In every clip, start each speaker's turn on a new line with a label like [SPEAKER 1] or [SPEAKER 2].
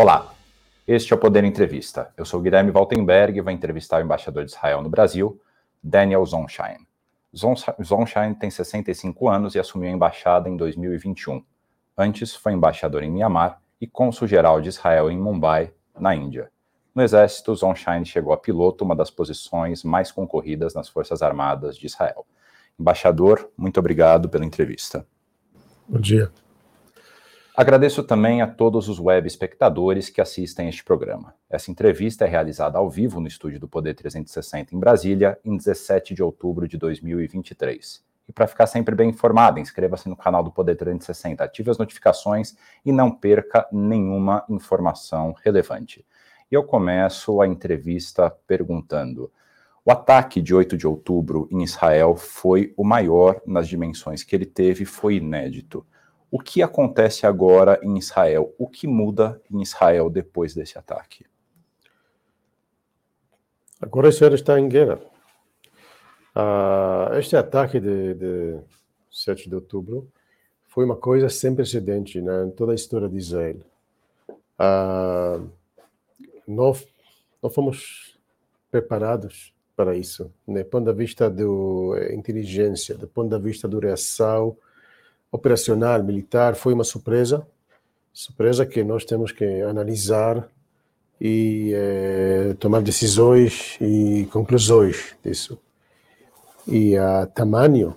[SPEAKER 1] Olá, este é o Poder Entrevista. Eu sou Guilherme Waltenberg e vou entrevistar o embaixador de Israel no Brasil, Daniel Zonshine. Zonshine tem 65 anos e assumiu a embaixada em 2021. Antes, foi embaixador em Myanmar e cônsul-geral de Israel em Mumbai, na Índia. No Exército, Zonshine chegou a piloto, uma das posições mais concorridas nas Forças Armadas de Israel. Embaixador, muito obrigado pela entrevista.
[SPEAKER 2] Bom dia.
[SPEAKER 1] Agradeço também a todos os web espectadores que assistem este programa. Essa entrevista é realizada ao vivo no estúdio do Poder 360 em Brasília, em 17 de outubro de 2023. E para ficar sempre bem informado, inscreva-se no canal do Poder 360, ative as notificações e não perca nenhuma informação relevante. E eu começo a entrevista perguntando: o ataque de 8 de outubro em Israel foi o maior nas dimensões que ele teve, foi inédito. O que acontece agora em Israel? O que muda em Israel depois desse ataque?
[SPEAKER 2] Agora Israel está em guerra. Uh, este ataque de, de 7 de outubro foi uma coisa sem precedente né, em toda a história de Israel. Uh, nós, nós fomos preparados para isso, do ponto de vista da eh, inteligência, do ponto de vista da reação operacional, militar, foi uma surpresa, surpresa que nós temos que analisar e eh, tomar decisões e conclusões disso. E o tamanho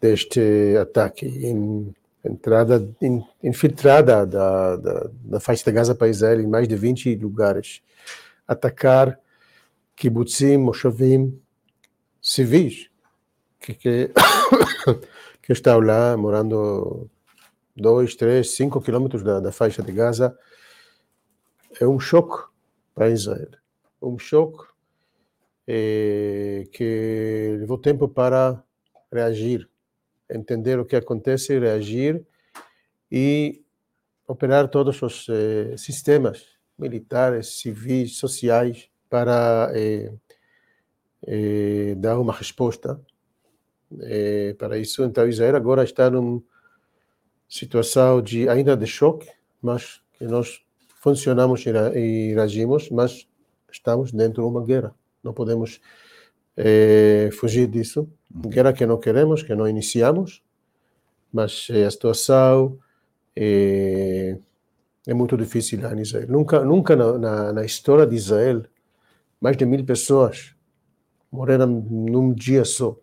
[SPEAKER 2] deste ataque, em, entrada in, infiltrada da, da, da faixa de Gaza para Israel em mais de 20 lugares, atacar kibbutzim, moshavim, civis, que, que que estão lá morando dois, três, cinco quilômetros da, da faixa de Gaza, é um choque para Israel. Um choque é, que levou tempo para reagir, entender o que acontece, reagir e operar todos os eh, sistemas militares, civis, sociais para eh, dar uma resposta é, para isso. Então, Israel agora está numa situação de ainda de choque, mas que nós funcionamos e reagimos, mas estamos dentro de uma guerra. Não podemos é, fugir disso. Uhum. Guerra que não queremos, que não iniciamos, mas é, a situação é, é muito difícil lá em Israel. Nunca, nunca na, na, na história de Israel, mais de mil pessoas morreram num dia só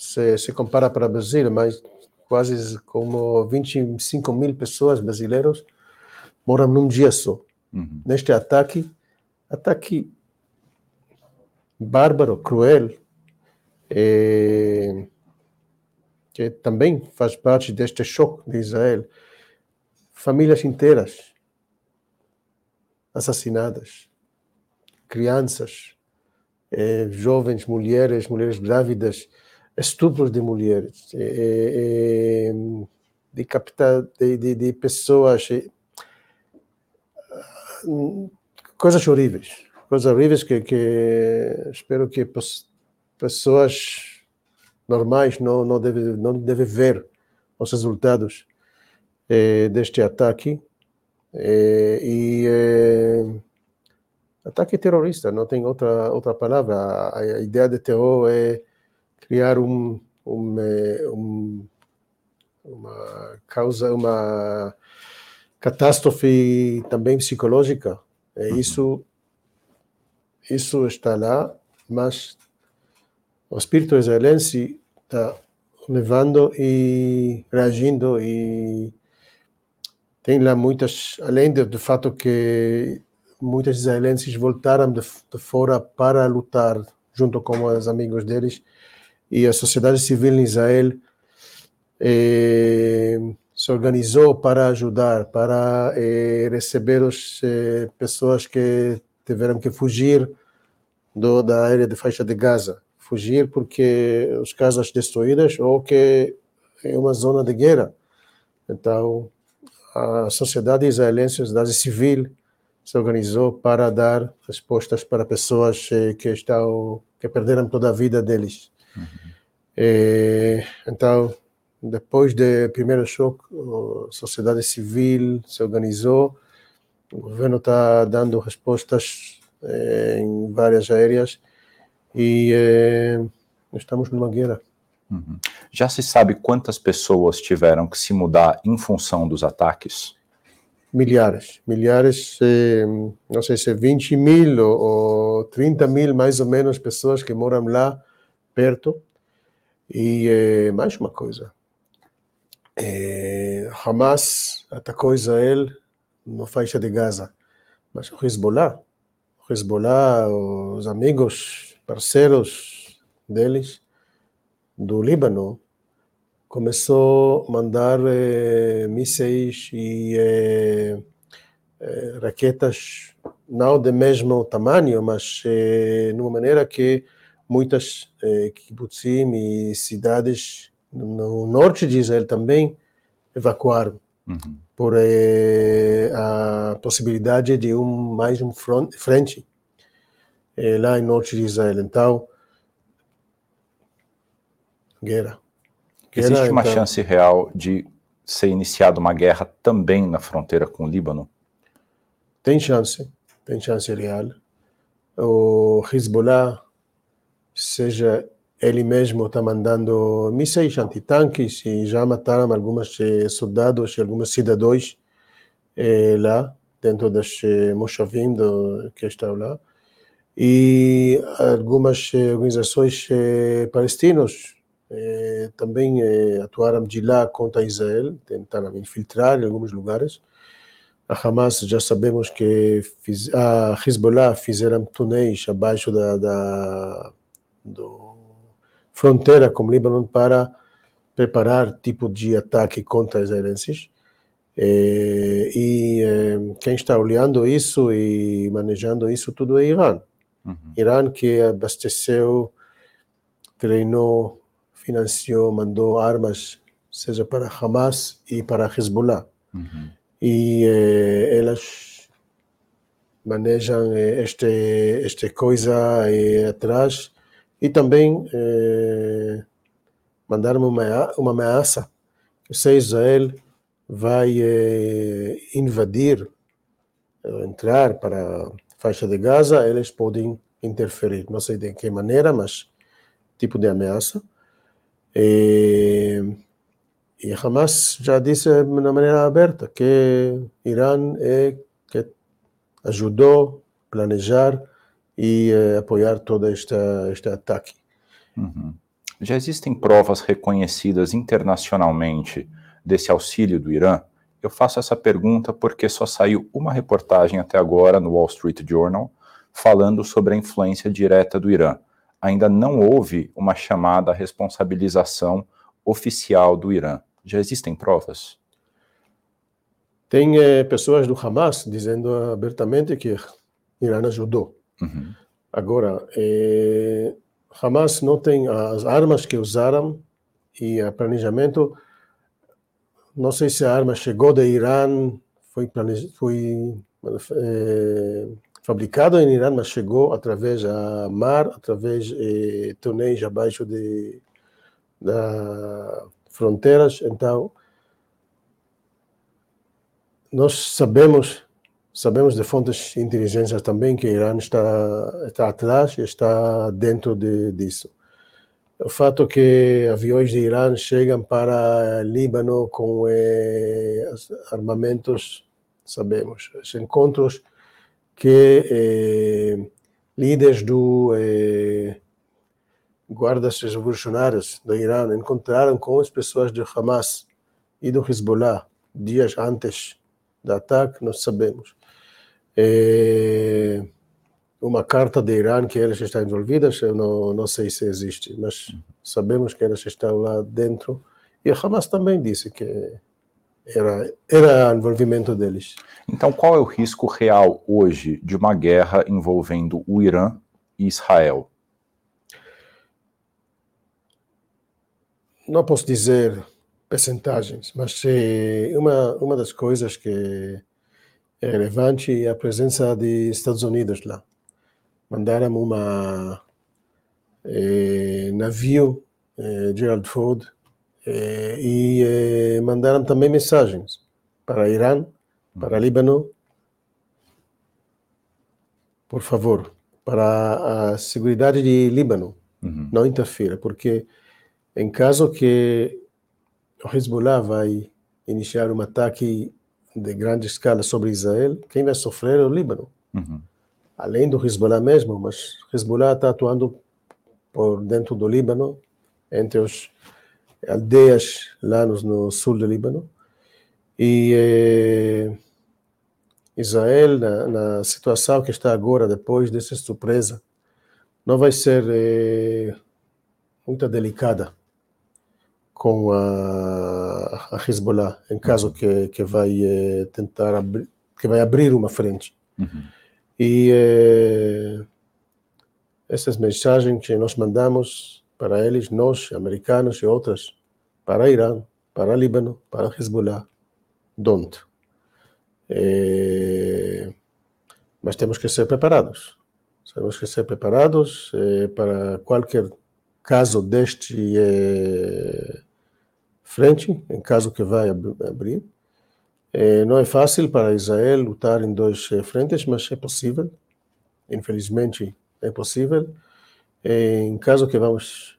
[SPEAKER 2] se, se compara para o Brasil, mas quase como 25 mil pessoas brasileiros moram num dia só. Uhum. Neste ataque, ataque bárbaro, cruel, é, que também faz parte deste choque de Israel. Famílias inteiras assassinadas, crianças, é, jovens, mulheres, mulheres grávidas, estupros de mulheres, é, é, de, captar, de, de, de pessoas, coisas horríveis, coisas horríveis que, que espero que pessoas normais não não devem não deve ver os resultados é, deste ataque é, e é, ataque terrorista não tem outra outra palavra. A, a ideia de terror é criar um, um, um, uma causa, uma catástrofe também psicológica. É uhum. isso, isso está lá, mas o espírito israelense está levando e reagindo e tem lá muitas, além do, do fato que muitos israelenses voltaram de, de fora para lutar junto com os amigos deles, e a sociedade civil em Israel eh, se organizou para ajudar, para eh, receber as eh, pessoas que tiveram que fugir do, da área de faixa de Gaza. Fugir porque as casas destruídas ou que é uma zona de guerra. Então, a sociedade israelense, a sociedade civil, se organizou para dar respostas para pessoas eh, que estão que perderam toda a vida deles. Uhum. Então, depois do primeiro choque, a sociedade civil se organizou O governo está dando respostas eh, em várias áreas e eh, estamos numa guerra.
[SPEAKER 1] Uhum. Já se sabe quantas pessoas tiveram que se mudar em função dos ataques?
[SPEAKER 2] Milhares, milhares, eh, não sei se 20 mil ou, ou 30 mil mais ou menos pessoas que moram lá perto. E eh, mais uma coisa, eh, Hamas atacou Israel na faixa de Gaza, mas o Hezbollah, o Hezbollah, os amigos, parceiros deles do Líbano, começou a mandar eh, mísseis e eh, eh, raquetas, não de mesmo tamanho, mas de uma maneira que muitas eh, kibbutzim e cidades no norte de Israel também evacuaram uhum. por eh, a possibilidade de um mais um front, frente eh, lá no norte de Israel. Então, guerra.
[SPEAKER 1] Existe uma então... chance real de ser iniciada uma guerra também na fronteira com o Líbano?
[SPEAKER 2] Tem chance, tem chance real. O Hezbollah, seja ele mesmo está mandando mísseis antitanques e já mataram alguns eh, soldados e alguns cidadãos eh, lá, dentro das eh, Moshavim do, que estão lá. E algumas eh, organizações eh, palestinas eh, também atuaram de lá contra Israel, tentaram infiltrar em alguns lugares. A Hamas já sabemos que fiz, a Hezbollah fizeram túneis abaixo da, da do fronteira com o Líbano para preparar tipo de ataque contra israelenses. Eh, e eh, quem está olhando isso e manejando isso tudo é Irã. Uhum. Irã que abasteceu, treinou financiou, mandou armas, seja para Hamas e para Hezbollah. Uhum. E eh, elas manejam eh, este, esta coisa eh, atrás e também eh, mandaram uma, uma ameaça se Israel vai eh, invadir, entrar para a faixa de Gaza, eles podem interferir. Não sei de que maneira, mas tipo de ameaça. E, e Hamas já disse de maneira aberta que Irã é que ajudou a planejar e eh, apoiar todo este, este ataque.
[SPEAKER 1] Uhum. Já existem provas reconhecidas internacionalmente desse auxílio do Irã? Eu faço essa pergunta porque só saiu uma reportagem até agora no Wall Street Journal falando sobre a influência direta do Irã ainda não houve uma chamada responsabilização oficial do Irã. Já existem provas?
[SPEAKER 2] Tem é, pessoas do Hamas dizendo abertamente que Irã ajudou. Uhum. Agora, é, Hamas não tem as armas que usaram e o planejamento. Não sei se a arma chegou de Irã, foi, foi é, fabricado em Irã, mas chegou através da mar, através de eh, túneis abaixo de da fronteiras. Então, nós sabemos sabemos de fontes de inteligência também que Irã está está atrás e está dentro de, disso. O fato que aviões de Irã chegam para Líbano com eh, armamentos, sabemos. Os encontros que eh, líderes do eh, guardas revolucionários do Irã encontraram com as pessoas do Hamas e do Hezbollah dias antes do ataque, nós sabemos. Eh, uma carta de Irã que elas estão envolvidas, eu não, não sei se existe, mas sabemos que elas estão lá dentro. E Hamas também disse que era, era envolvimento deles.
[SPEAKER 1] Então, qual é o risco real hoje de uma guerra envolvendo o Irã e Israel?
[SPEAKER 2] Não posso dizer percentagens, mas uma, uma das coisas que é relevante é a presença dos Estados Unidos lá. Mandaram uma eh, navio eh, Gerald Ford eh, e mandaram também mensagens para Irã, para Líbano por favor, para a segurança de Líbano, uhum. não interfira, porque em caso que o Hezbollah vai iniciar um ataque de grande escala sobre Israel, quem vai sofrer é o Líbano. Uhum. Além do Hezbollah mesmo, mas Hezbollah está atuando por dentro do Líbano, entre as aldeias lá no, no sul do Líbano. E eh, Israel, na, na, situação que está agora, depois dessa surpresa, não vai ser eh, muito delicada com a, a Hezbollah, em caso uhum. que, que vai eh, tentar abrir, que vai abrir uma frente. Uhum. E eh, essas mensagens que nós mandamos para eles, nós, americanos e outras, para Irã, para Líbano, para Hezbollah, don't. Eh, mas temos que ser preparados. Temos que ser preparados eh, para qualquer caso deste eh, frente, em caso que vai abrir. É, não é fácil para Israel lutar em dois eh, frentes, mas é possível. Infelizmente, é possível. É, em caso que vamos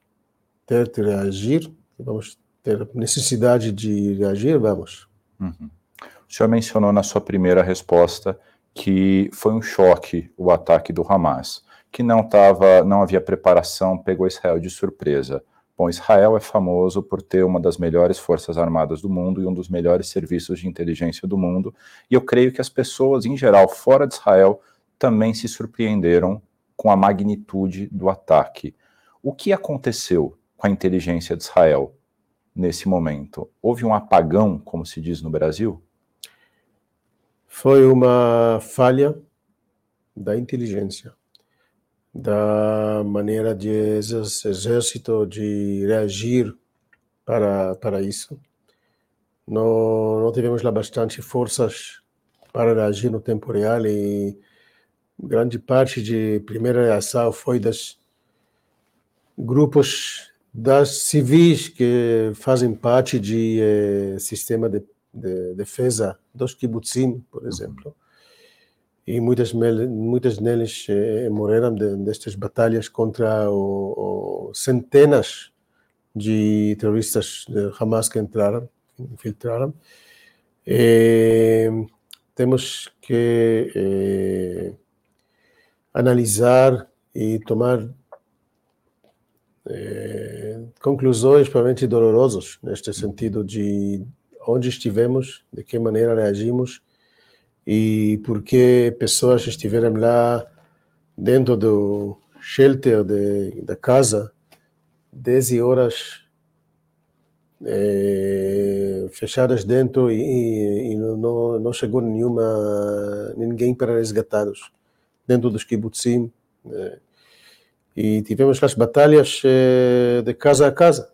[SPEAKER 2] ter que reagir, vamos ter necessidade de reagir, vamos.
[SPEAKER 1] Uhum. O senhor mencionou na sua primeira resposta que foi um choque o ataque do Hamas, que não tava, não havia preparação, pegou Israel de surpresa. Bom, Israel é famoso por ter uma das melhores forças armadas do mundo e um dos melhores serviços de inteligência do mundo, e eu creio que as pessoas, em geral, fora de Israel, também se surpreenderam com a magnitude do ataque. O que aconteceu com a inteligência de Israel nesse momento? Houve um apagão, como se diz no Brasil?
[SPEAKER 2] Foi uma falha da inteligência da maneira de exército de reagir para, para isso. Não, não tivemos lá bastante forças para reagir no tempo real e grande parte de primeira reação foi das grupos das civis que fazem parte de eh, sistema de, de defesa dos kibbutzim, por exemplo e muitas, muitas deles eh, morreram de, destas batalhas contra o, o, centenas de terroristas de Hamas que entraram, infiltraram. Eh, temos que eh, analisar e tomar eh, conclusões provavelmente dolorosas neste sentido de onde estivemos, de que maneira reagimos e porque pessoas estiveram lá dentro do shelter de, da casa 10 horas é, fechadas dentro e, e, não, não chegou nenhuma ninguém para resgatá-los dentro dos kibbutzim é, e tivemos as batalhas é, de casa a casa.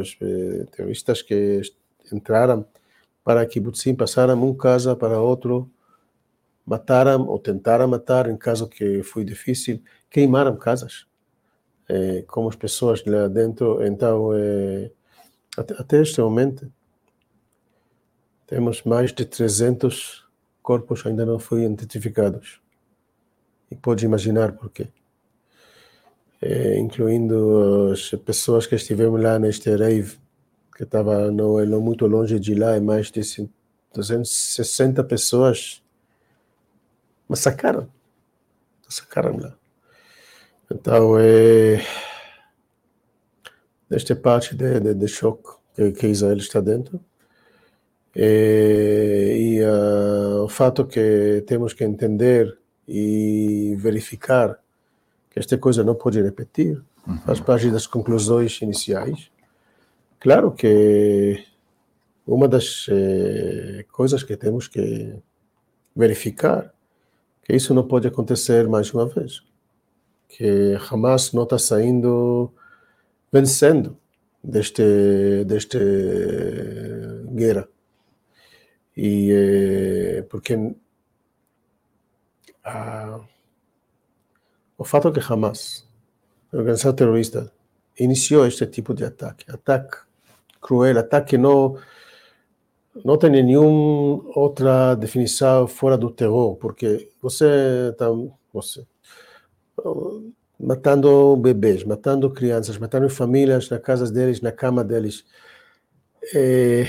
[SPEAKER 2] Os terroristas que entraram para kibbutzim passaram um casa para outro, mataram ou tentaram matar, em caso que foi difícil, queimaram casas, é, como as pessoas lá dentro. Então, é, até, até este momento, temos mais de 300 corpos ainda não foram identificados. E pode imaginar por quê. É, incluindo as pessoas que estiveram lá neste rave que estava não, não muito longe de lá, e mais de 260 pessoas massacraram. Massacraram lá. Então, é, desta parte de, de, de choque que, que, Israel está dentro, é, e uh, o fato que temos que entender e verificar que esta coisa não pode repetir, uhum. faz parte das conclusões iniciais, Claro que uma das eh, coisas que temos que verificar que isso não pode acontecer mais uma vez, que Hamas não está saindo vencendo deste deste guerra. E eh, porque o fato que Hamas, organização terrorista, iniciou este tipo de ataque, ataque cruel, ataque não não tem nenhuma outra definição fora do terror, porque você está você, matando bebês, matando crianças, matando famílias na casa deles, na cama deles, é,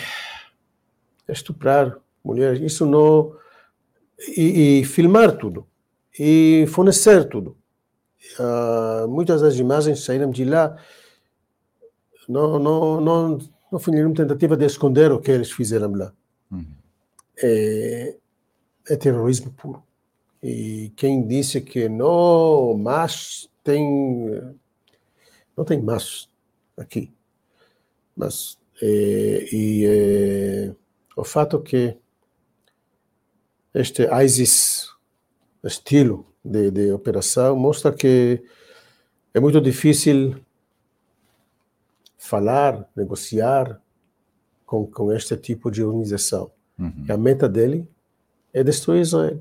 [SPEAKER 2] estuprar mulheres, isso não e, e filmar tudo e fornecer tudo. Uh, muitas das imagens saíram de lá não, não, não, não foi nenhuma tentativa de esconder o que eles fizeram lá. Uhum. É, é terrorismo puro. E quem disse que não, mas tem. Não tem mas aqui. Mas. É, e é, o fato que este ISIS estilo de, de operação mostra que é muito difícil falar, negociar com, com este tipo de organização. Uhum. A meta dele é destruir Israel.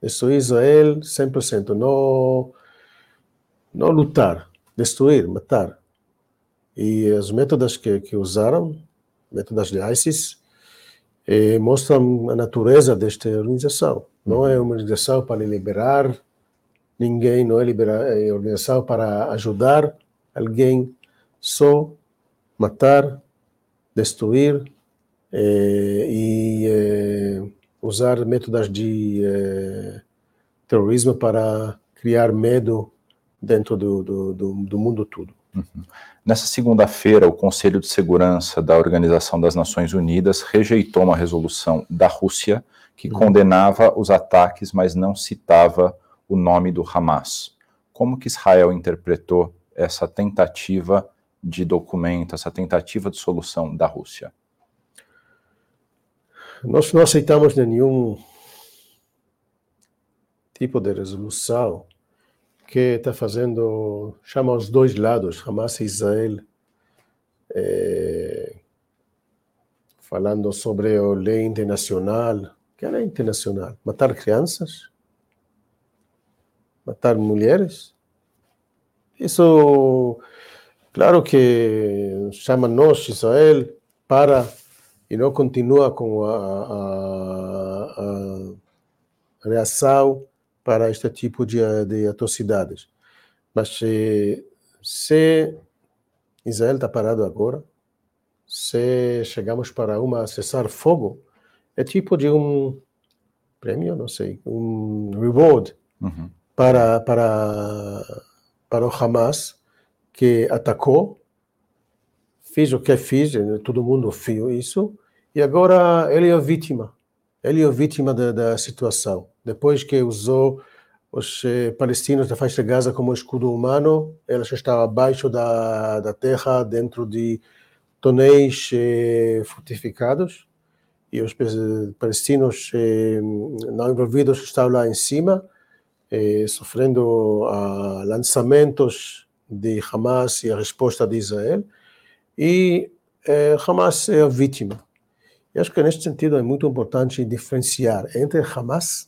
[SPEAKER 2] Destruir Israel 100%. Não, não lutar, destruir, matar. E os métodos que, que usaram, métodos de ISIS, eh, mostram a natureza desta organização. Não é uma organização para liberar ninguém, não é, liberar, é organização para ajudar alguém, só matar, destruir eh, e eh, usar métodos de eh, terrorismo para criar medo dentro do, do, do, do mundo todo.
[SPEAKER 1] Uhum. Nessa segunda-feira, o Conselho de Segurança da Organização das Nações Unidas rejeitou uma resolução da Rússia que uhum. condenava os ataques, mas não citava o nome do Hamas. Como que Israel interpretou essa tentativa de documento, essa tentativa de solução da Rússia?
[SPEAKER 2] Nós não aceitamos nenhum tipo de resolução que está fazendo, chama os dois lados, Hamas e Israel, é, falando sobre a lei internacional. Que é lei internacional? Matar crianças? Matar mulheres? Isso Claro que chama nós, Israel, para e não continua com a, a, a reação para este tipo de, de atrocidades. Mas se, se Israel está parado agora, se chegamos para uma cessar fogo, é tipo de um prêmio, não sei, um reward uhum. para, para, para o Hamas, que atacou, fez o que fez, todo mundo fez isso, e agora ele é vítima. Ele é vítima da, da situação. Depois que usou os eh, palestinos da faixa de Gaza como escudo humano, ela já estava abaixo da, da terra, dentro de tonéis eh, fortificados, e os palestinos eh, não envolvidos estavam lá em cima, eh, sofrendo ah, lançamentos de Hamas e a resposta de Israel, e eh, Hamas é a vítima. E acho que neste sentido é muito importante diferenciar entre Hamas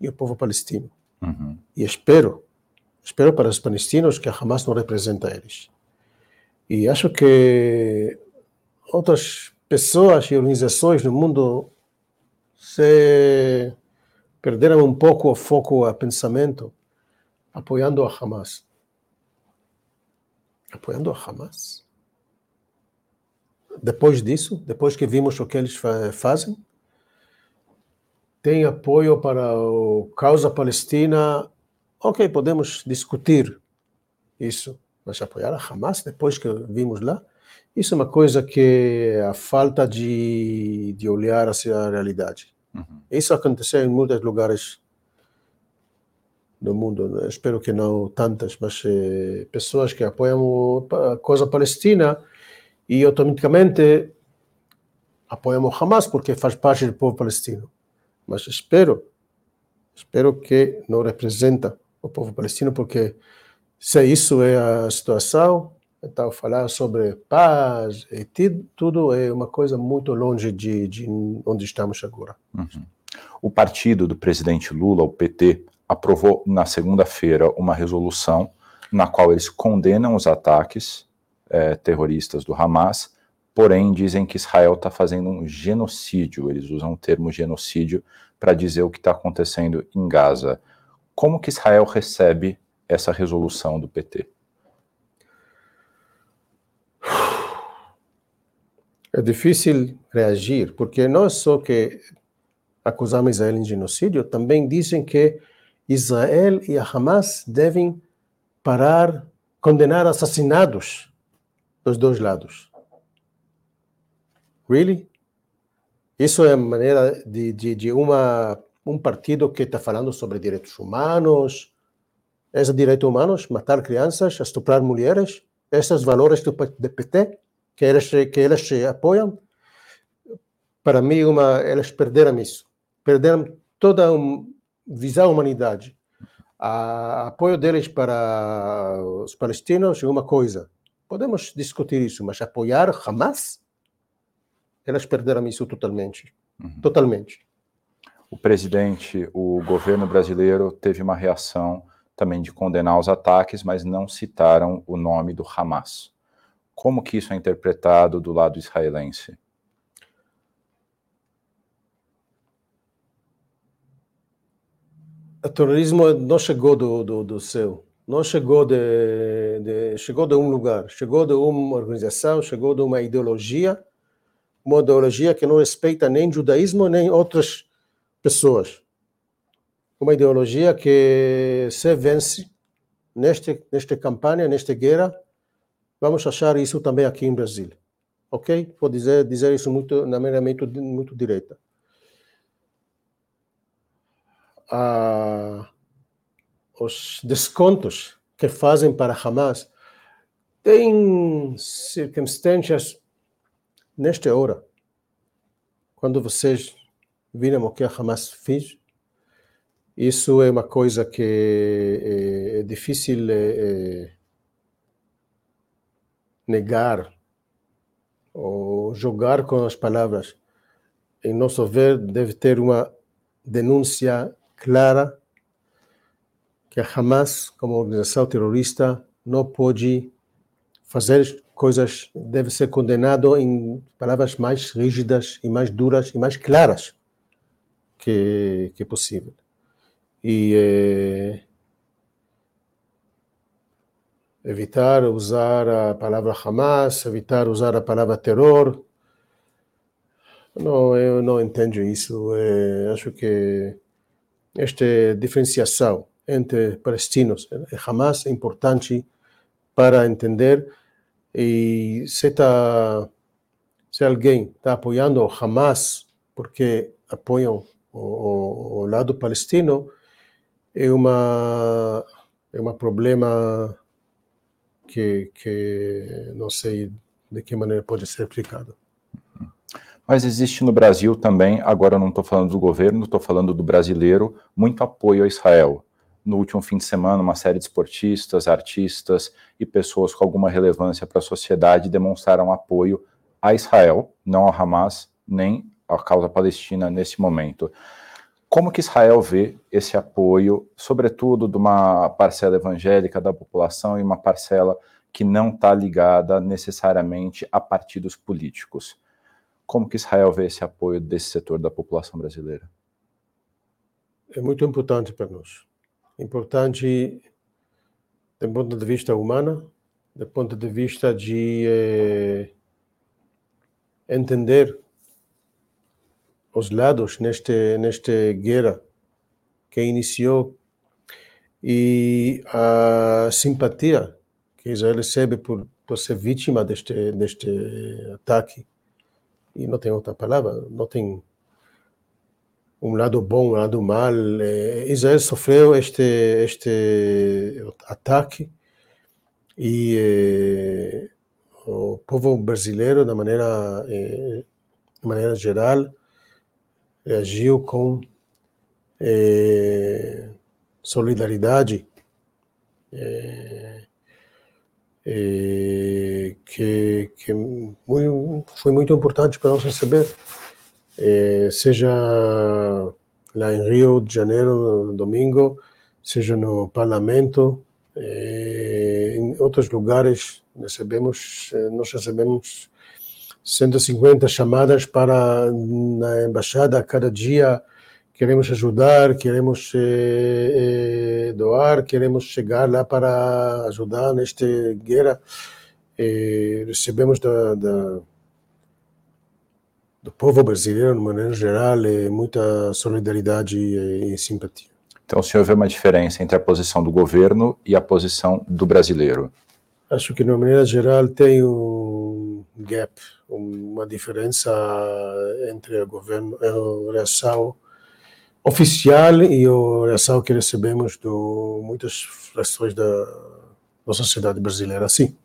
[SPEAKER 2] e o povo palestino. Uhum. E espero, espero para os palestinos que a Hamas não representa eles. E acho que outras pessoas e organizações no mundo se perderam um pouco o foco, o pensamento, apoiando a Hamas apoiando a Hamas. Depois disso, depois que vimos o que eles fazem, tem apoio para a causa palestina. Ok, podemos discutir isso, mas apoiar a Hamas depois que vimos lá, isso é uma coisa que é a falta de, de olhar a realidade. Uhum. Isso aconteceu em muitos lugares do mundo. Espero que não tantas, mas eh, pessoas que apoiam a causa palestina e automaticamente apoiam o Hamas porque faz parte do povo palestino. Mas espero, espero que não representa o povo palestino porque se isso é a situação, então falar sobre paz e tudo é uma coisa muito longe de, de onde estamos agora.
[SPEAKER 1] Uhum. O partido do presidente Lula, o PT, aprovou na segunda-feira uma resolução na qual eles condenam os ataques é, terroristas do Hamas, porém dizem que Israel está fazendo um genocídio. Eles usam o termo genocídio para dizer o que está acontecendo em Gaza. Como que Israel recebe essa resolução do PT?
[SPEAKER 2] É difícil reagir, porque não é só que acusamos Israel em genocídio, também dizem que Israel e a Hamas devem parar, condenar assassinados dos dois lados. Really? Isso é a maneira de, de, de uma, um partido que está falando sobre direitos humanos. Esses direitos humanos, matar crianças, estuprar mulheres, esses valores do, PT que eles, que eles apoiam, para mim, uma, eles perderam isso. Perderam toda a visão da humanidade. O apoio deles para os palestinos é uma coisa. Podemos discutir isso, mas apoiar Hamas elas perderam isso totalmente. Uhum. Totalmente.
[SPEAKER 1] O presidente, o governo brasileiro teve uma reação também de condenar os ataques, mas não citaram o nome do Hamas. Como que isso é interpretado do lado israelense?
[SPEAKER 2] O terrorismo não chegou do, do, do céu, não chegou de, de, chegou de um lugar, chegou de uma organização, chegou de uma ideologia uma ideologia que não respeita nem judaísmo nem outras pessoas. Uma ideologia que se vence neste, nesta campanha, nesta guerra, vamos achar isso também aqui em Brasil. Ok? Vou dizer, dizer isso muito, na maneira muito, muito direta. Ah, os descontos que fazem para Hamas têm circunstâncias nesta hora, quando vocês viram o que a Hamas fez, isso é uma coisa que é, é difícil é, é, negar ou jogar com as palavras. Em nosso ver, deve ter uma denúncia clara que a Hamas, como organização terrorista, não pode fazer coisas deve ser condenado em palavras mais rígidas e mais duras e mais claras que, que possível. E eh, evitar usar a palavra Hamas, evitar usar a palavra terror. Não, eu não entendo isso. É, acho que esta diferenciação entre palestinos e Hamas é importante para entender e se, tá, se alguém está apoiando o Hamas porque apoiam o, o, o, lado palestino, é uma é um problema que, que não sei de que maneira pode ser aplicado.
[SPEAKER 1] Mas existe no Brasil também, agora eu não estou falando do governo, estou falando do brasileiro, muito apoio a Israel no último fim de semana, uma série de esportistas, artistas e pessoas com alguma relevância para a sociedade demonstraram apoio a Israel, não ao Hamas, nem à causa palestina nesse momento. Como que Israel vê esse apoio, sobretudo de uma parcela evangélica da população e uma parcela que não está ligada necessariamente a partidos políticos? Como que Israel vê esse apoio desse setor da população brasileira?
[SPEAKER 2] É muito importante para nós importante do ponto de vista humano, do ponto de vista de eh, entender os lados neste neste guerra que iniciou e a simpatia que Israel recebe por, por ser vítima deste deste ataque e não tem outra palavra, não tem um lado bom, um lado mal. Israel sofreu este, este ataque e eh, o povo brasileiro, da maneira, eh, de maneira geral, reagiu com eh, solidariedade que, que muito, foi muito importante para nós receber eh, seja lá em Rio de Janeiro, no domingo, seja no parlamento, eh, em outros lugares recebemos, eh, nós recebemos 150 chamadas para na embaixada cada dia. Queremos ajudar, queremos eh, eh, doar, queremos chegar lá para ajudar nesta guerra. Eh, recebemos da, da, do povo brasileiro, de maneira geral, muita solidariedade e, e simpatia.
[SPEAKER 1] Então, o senhor vê uma diferença entre a posição do governo e a posição do brasileiro?
[SPEAKER 2] Acho que, de maneira geral, tem um gap, uma diferença entre o governo, a reação oficial e a reação que recebemos de muitas frações da, da sociedade brasileira. Sim.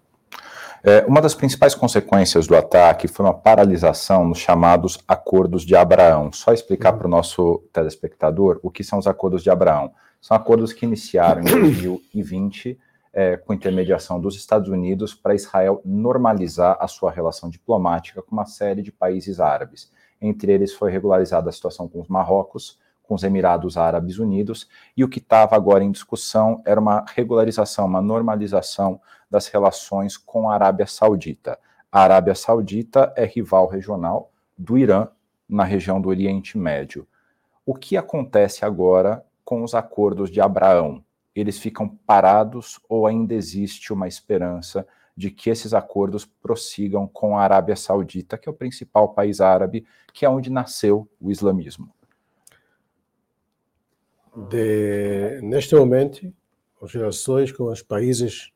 [SPEAKER 1] É, uma das principais consequências do ataque foi uma paralisação nos chamados Acordos de Abraão. Só explicar uhum. para o nosso telespectador o que são os Acordos de Abraão. São acordos que iniciaram em 2020 é, com intermediação dos Estados Unidos para Israel normalizar a sua relação diplomática com uma série de países árabes. Entre eles foi regularizada a situação com os Marrocos, com os Emirados Árabes Unidos, e o que estava agora em discussão era uma regularização, uma normalização das relações com a Arábia Saudita. A Arábia Saudita é rival regional do Irã na região do Oriente Médio. O que acontece agora com os acordos de Abraão? eles ficam parados ou ainda existe uma esperança de que esses acordos prossigam com a Arábia Saudita, que é o principal país árabe, que é onde nasceu o islamismo?
[SPEAKER 2] De, neste momento, as relações com os países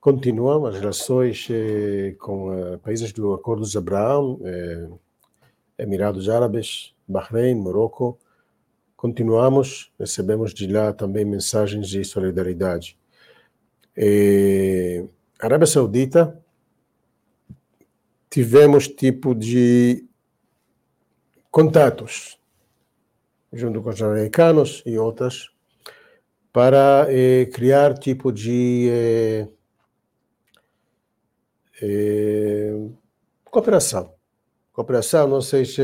[SPEAKER 2] continuam, as relações eh, com eh, países do Acordo de Abraão, eh, Emirados Árabes, Bahrein, Marrocos, continuamos, recebemos de lá também mensagens de solidariedade. É, Arábia Saudita, tivemos tipo de contatos junto com os americanos e outras para é, criar tipo de é, é, cooperação. Cooperação, não sei se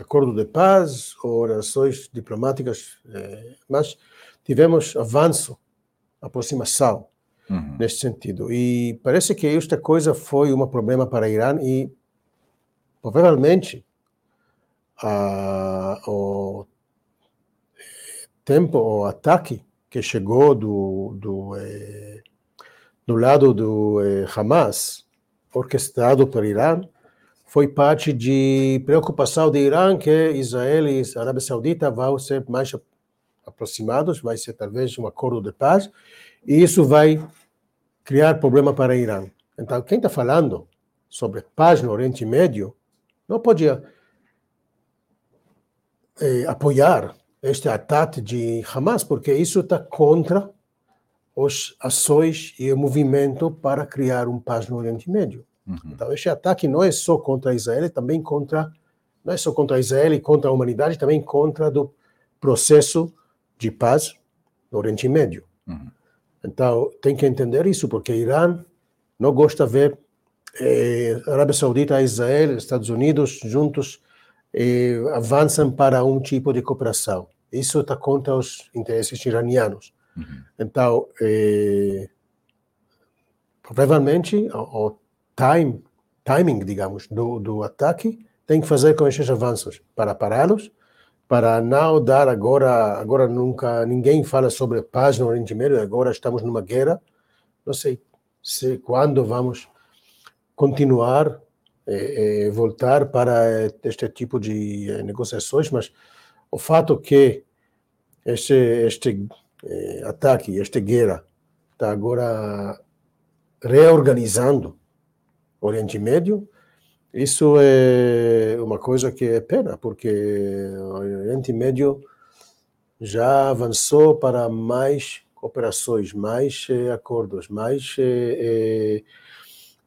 [SPEAKER 2] acordo de paz ou orações diplomáticas, eh, mas tivemos avanço, aproximação uhum. neste sentido. E parece que esta coisa foi um problema para o Irã e provavelmente a, o tempo, o ataque que chegou do, do, eh, do lado do eh, Hamas, orquestrado pelo Irã, foi parte de preocupação de Irã que Israel e a Arábia Saudita vão ser mais aproximados, vai ser talvez um acordo de paz, e isso vai criar problema para Irã. Então, quem está falando sobre paz no Oriente Médio não pode eh, apoiar este ataque de Hamas, porque isso está contra as ações e o movimento para criar um paz no Oriente Médio. Uhum. Então, este ataque não é só contra Israel, é também contra, não é só contra Israel e contra a humanidade, também contra do processo de paz no Oriente Médio. Uhum. Então, tem que entender isso, porque Irã não gosta de ver eh, Arábia Saudita, Israel, Estados Unidos juntos eh, avançam para um tipo de cooperação. Isso está contra os interesses iranianos. Uhum. Então, eh, provavelmente, o, time, timing, digamos, do, do ataque, tem que fazer com esses avanços para pará-los, para não dar agora, agora nunca, ninguém fala sobre paz no Oriente Médio, agora estamos numa guerra, não sei se quando vamos continuar eh, eh, voltar para este tipo de eh, negociações, mas o fato que este, este ataque, esta guerra, está agora reorganizando Oriente Médio, isso é uma coisa que é pena, porque o Oriente Médio já avançou para mais cooperações, mais eh, acordos, mais eh,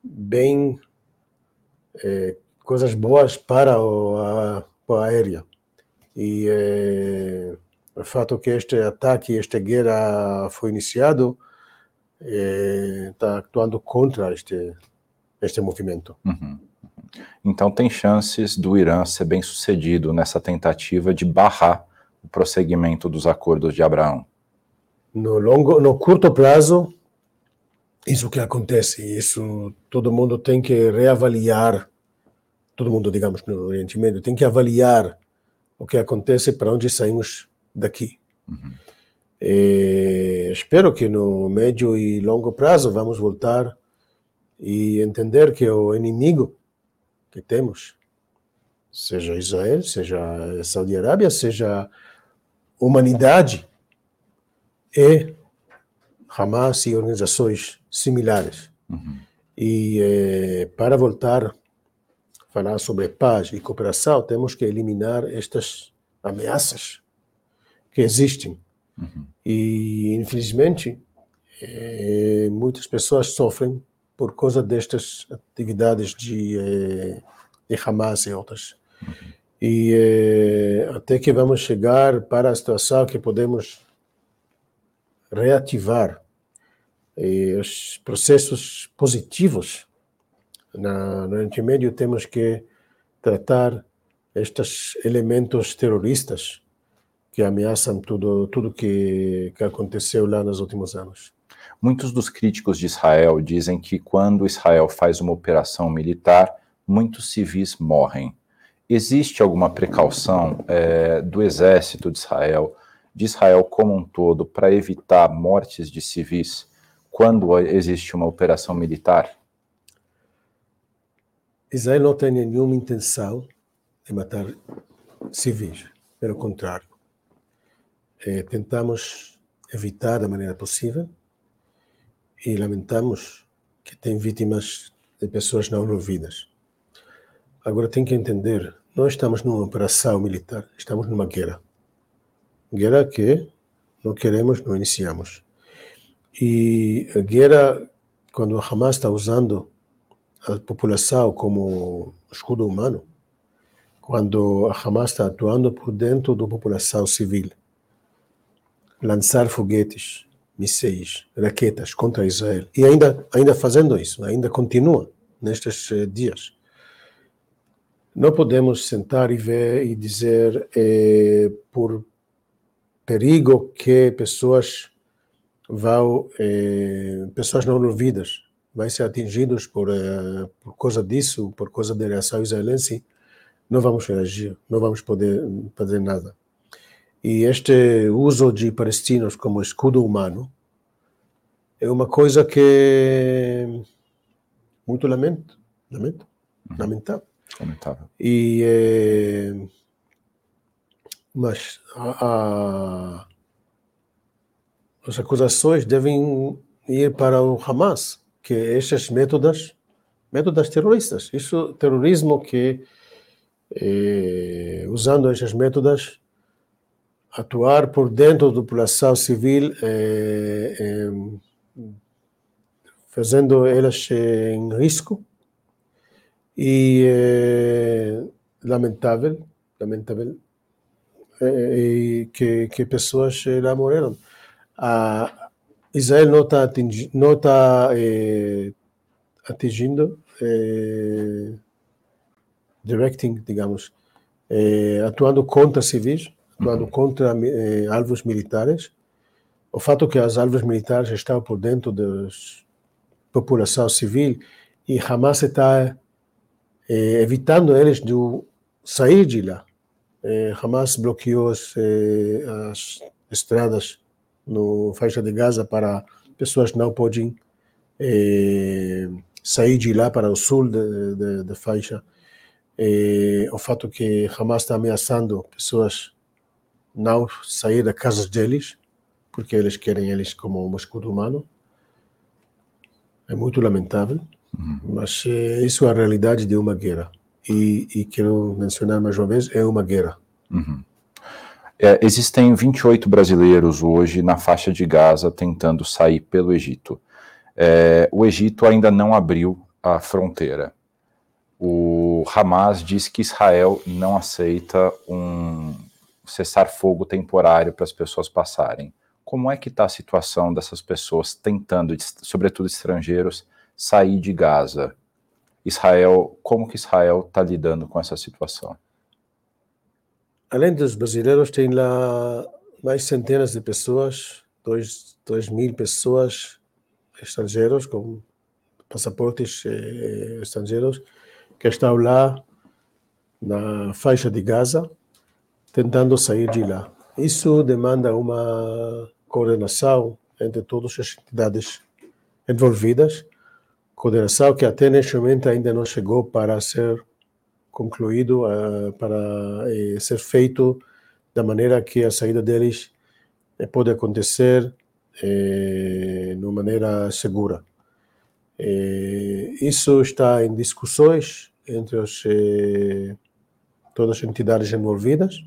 [SPEAKER 2] bem eh, coisas boas para o, a, a aérea. E eh, o fato que este ataque, esta guerra foi iniciado, está atuando contra este este movimento.
[SPEAKER 1] Uhum. Então tem chances do Irã ser bem sucedido nessa tentativa de barrar o prosseguimento dos acordos de Abraão.
[SPEAKER 2] No longo, no curto prazo, isso que acontece, isso todo mundo tem que reavaliar, todo mundo, digamos, no Oriente Médio, tem que avaliar o que acontece para onde saímos daqui. Uhum. E, espero que no médio e longo prazo vamos voltar e entender que o inimigo que temos, seja Israel, seja Saudi Arábia, seja humanidade, é Hamas e organizações similares. Uhum. E eh, para voltar a falar sobre paz e cooperação, temos que eliminar estas ameaças que existem. Uhum. E, infelizmente, eh, muitas pessoas sofrem por causa destas atividades de, eh, de Hamas e outras. Uhum. E eh, até que vamos chegar para a situação que podemos reativar e os processos positivos na, no Oriente Médio temos que tratar estes elementos terroristas que ameaçam tudo tudo que, que aconteceu lá nos últimos anos.
[SPEAKER 1] Muitos dos críticos de Israel dizem que quando Israel faz uma operação militar, muitos civis morrem. Existe alguma precaução é, do exército de Israel, de Israel como um todo, para evitar mortes de civis quando existe uma operação militar?
[SPEAKER 2] Israel não tem nenhuma intenção de matar civis, pelo contrário. É, tentamos evitar da maneira possível e lamentamos que tem vítimas de pessoas não envolvidas. Agora tem que entender, nós estamos numa operação militar, estamos numa guerra. Guerra que não queremos, não iniciamos. E a guerra, quando a Hamas está usando a população como escudo humano, quando a Hamas está atuando por dentro da população civil, lançar foguetes, mísseis, raquetas contra Israel, e ainda, ainda fazendo isso, ainda continua nestes eh, dias. Não podemos sentar e ver e dizer eh, por perigo que pessoas vão, eh, pessoas não ouvidas, vai ser atingidos por, eh, por causa disso, por causa da reação israelense, não vamos reagir, não vamos poder fazer nada. E este uso de palestinos como escudo humano é uma coisa que muito lamento, lamento, uhum. lamentável.
[SPEAKER 1] Lamentável.
[SPEAKER 2] E eh, mas a, a as acusações devem ir para o Hamas, que esses métodos, métodos terroristas, isso terrorismo que eh, usando esses métodos atuar por dentro da população civil, eh, eh, fazendo elas em risco. E lamentável, lamentável que, que pessoas lá morreram a Israel não está atingindo, não é, atingindo directing, digamos, atuando contra civis, atuando contra alvos militares. O fato que as alvos militares estão por dentro da população civil e Hamas está evitando eles de sair de lá. É, Hamas bloqueou as, as estradas no faixa de Gaza para pessoas não podem eh, sair de lá para o sul da faixa. Eh, o fato que Hamas está ameaçando pessoas não sair das casas deles, porque eles querem eles como um escudo humano. É muito lamentável, uhum. mas eh, isso é a realidade de uma guerra. E, e, quero mencionar mais uma vez, é uma guerra.
[SPEAKER 1] Uhum. É, existem 28 brasileiros hoje na faixa de Gaza tentando sair pelo Egito. É, o Egito ainda não abriu a fronteira. O Hamas diz que Israel não aceita um cessar-fogo temporário para as pessoas passarem. Como é que está a situação dessas pessoas tentando, sobretudo estrangeiros, sair de Gaza? Israel, como que Israel está lidando com essa situação?
[SPEAKER 2] além dos brasileiros, tem lá mais centenas de pessoas, dois, dois mil pessoas estrangeiros com passaportes eh, estrangeiros que estão lá na faixa de Gaza tentando sair de lá. Isso demanda uma coordenação entre todas as entidades envolvidas, coordenação que até neste momento ainda não chegou para ser concluído, uh, para uh, ser feito da maneira que a saída deles uh, pode acontecer de uma maneira segura. isso está em discussões entre os, todas as entidades envolvidas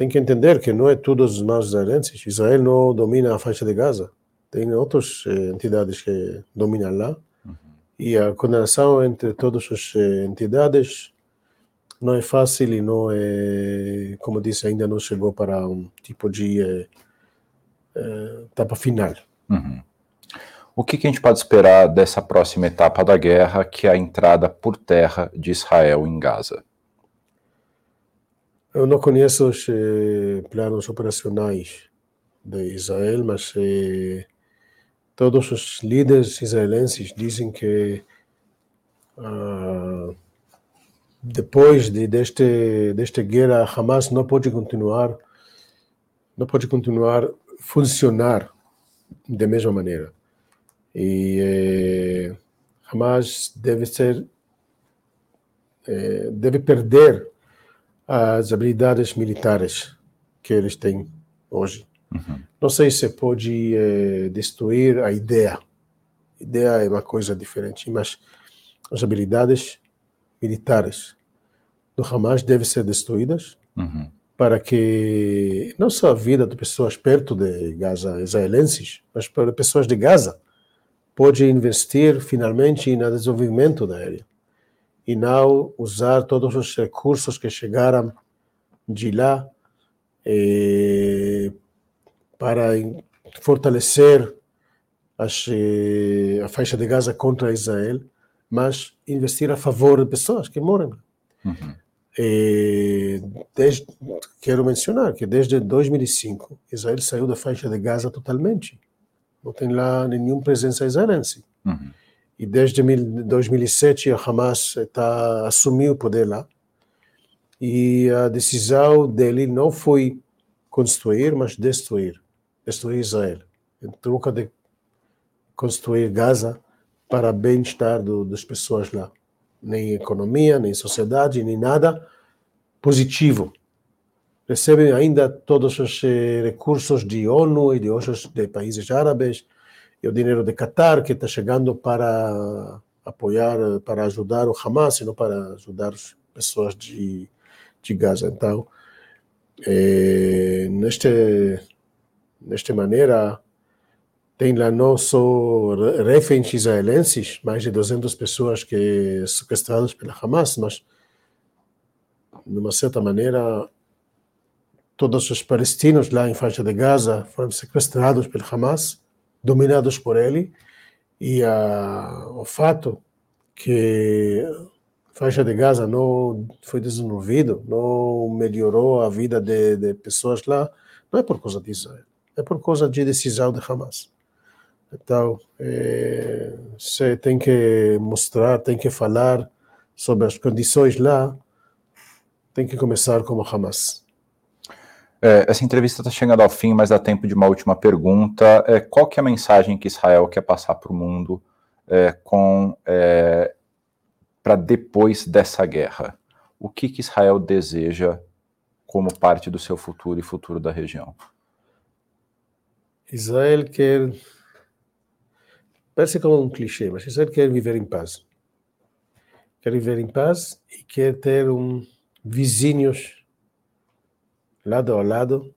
[SPEAKER 2] tem que entender que não é tudo os maus israelenses. Israel não domina a faixa de Gaza. Tem outras eh, entidades que dominam lá. Uhum. E a condenação entre todas as eh, entidades não é fácil e não é, como disse, ainda não chegou para um tipo de eh etapa final.
[SPEAKER 1] Uhum. O que, que, a gente pode esperar dessa próxima etapa da guerra, que é a entrada por terra de Israel em Gaza?
[SPEAKER 2] Eu não conheço os eh, planos operacionais de Israel, mas eh, todos os líderes israelenses dizem que ah, depois de deste desta guerra Hamas não pode continuar não pode continuar funcionar da mesma maneira e eh, Hamas deve ser eh, deve perder as habilidades militares que eles têm hoje. Uhum. Não sei se pode é, destruir a ideia. A ideia é uma coisa diferente, mas as habilidades militares do Hamas devem ser destruídas uhum. para que não só a vida de pessoas perto de Gaza, israelenses, mas para pessoas de Gaza, pode investir finalmente no desenvolvimento da área e não usar todos os recursos que chegaram de lá eh, para fortalecer as, eh, a faixa de Gaza contra Israel, mas investir a favor de pessoas que moram. Uhum. Eh, desde, quero mencionar que desde 2005 Israel saiu da faixa de Gaza totalmente. Não tem lá nenhuma presença israelense. Uhum e desde 2007 a Hamas tá, assumiu o poder lá. E a decisão dele não foi construir, mas destruir. Destruir Israel. Em troca de construir Gaza para bem-estar das pessoas lá. Nem economia, nem sociedade, nem nada positivo. Recebem ainda todos os eh, recursos de ONU e de outros de países árabes, e o dinheiro de Qatar que está chegando para apoiar, para ajudar o Hamas e não para ajudar as pessoas de, de Gaza. Então, é, neste, nesta maneira, tem lá não só reféns israelenses, mais de 200 pessoas que sequestradas pela Hamas, mas, de uma certa maneira, todos os palestinos lá em faixa de Gaza foram sequestrados pelo Hamas dominados por ele, e a, o fato que a faixa de Gaza não foi desenvolvido, não melhorou a vida de, de pessoas lá, não é por causa de Israel, é por causa de decisão de Hamas. Então, é, você tem que mostrar, tem que falar sobre as condições lá, tem que começar como Hamas.
[SPEAKER 1] É, essa entrevista está chegando ao fim, mas dá tempo de uma última pergunta. É, qual que é a mensagem que Israel quer passar para o mundo é, com é, para depois dessa guerra? O que, que Israel deseja como parte do seu futuro e futuro da região?
[SPEAKER 2] Israel quer parece como um clichê, mas Israel quer viver em paz. Quer viver em paz e quer ter um vizinhos lado a lado,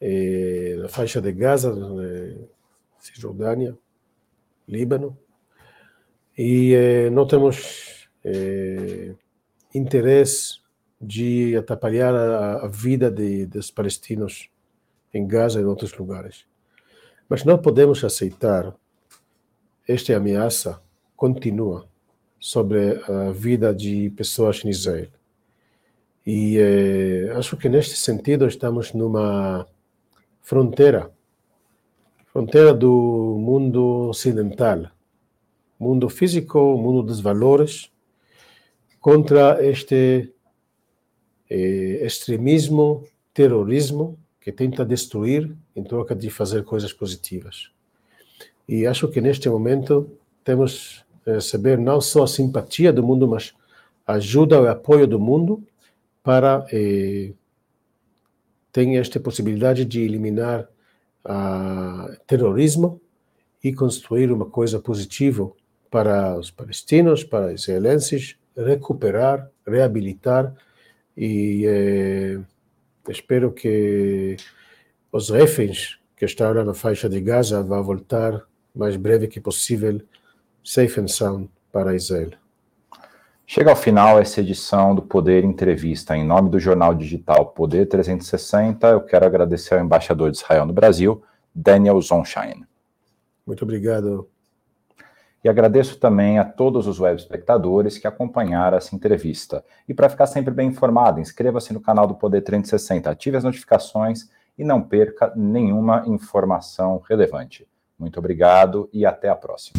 [SPEAKER 2] eh, na faixa de Gaza, Cisjordânia, Líbano, e eh, não temos eh, interesse de atrapalhar a, a vida de, dos palestinos em Gaza e em outros lugares. Mas não podemos aceitar esta ameaça continua sobre a vida de pessoas em Israel. E eh, acho que neste sentido estamos numa fronteira fronteira do mundo ocidental, mundo físico, mundo dos valores, contra este eh, extremismo, terrorismo que tenta destruir em troca de fazer coisas positivas. E acho que neste momento temos que receber não só a simpatia do mundo, mas ajuda e apoio do mundo para eh, ter esta possibilidade de eliminar o terrorismo e construir uma coisa positiva para os palestinos, para os israelenses, recuperar, reabilitar e eh, espero que os reféns que estão na faixa de Gaza vão voltar mais breve que possível, safe and sound, para Israel.
[SPEAKER 1] Chega ao final essa edição do Poder Entrevista. Em nome do jornal digital Poder 360, eu quero agradecer ao embaixador de Israel no Brasil, Daniel Zonshine.
[SPEAKER 2] Muito obrigado.
[SPEAKER 1] E agradeço também a todos os web espectadores que acompanharam essa entrevista. E para ficar sempre bem informado, inscreva-se no canal do Poder 360, ative as notificações e não perca nenhuma informação relevante. Muito obrigado e até a próxima.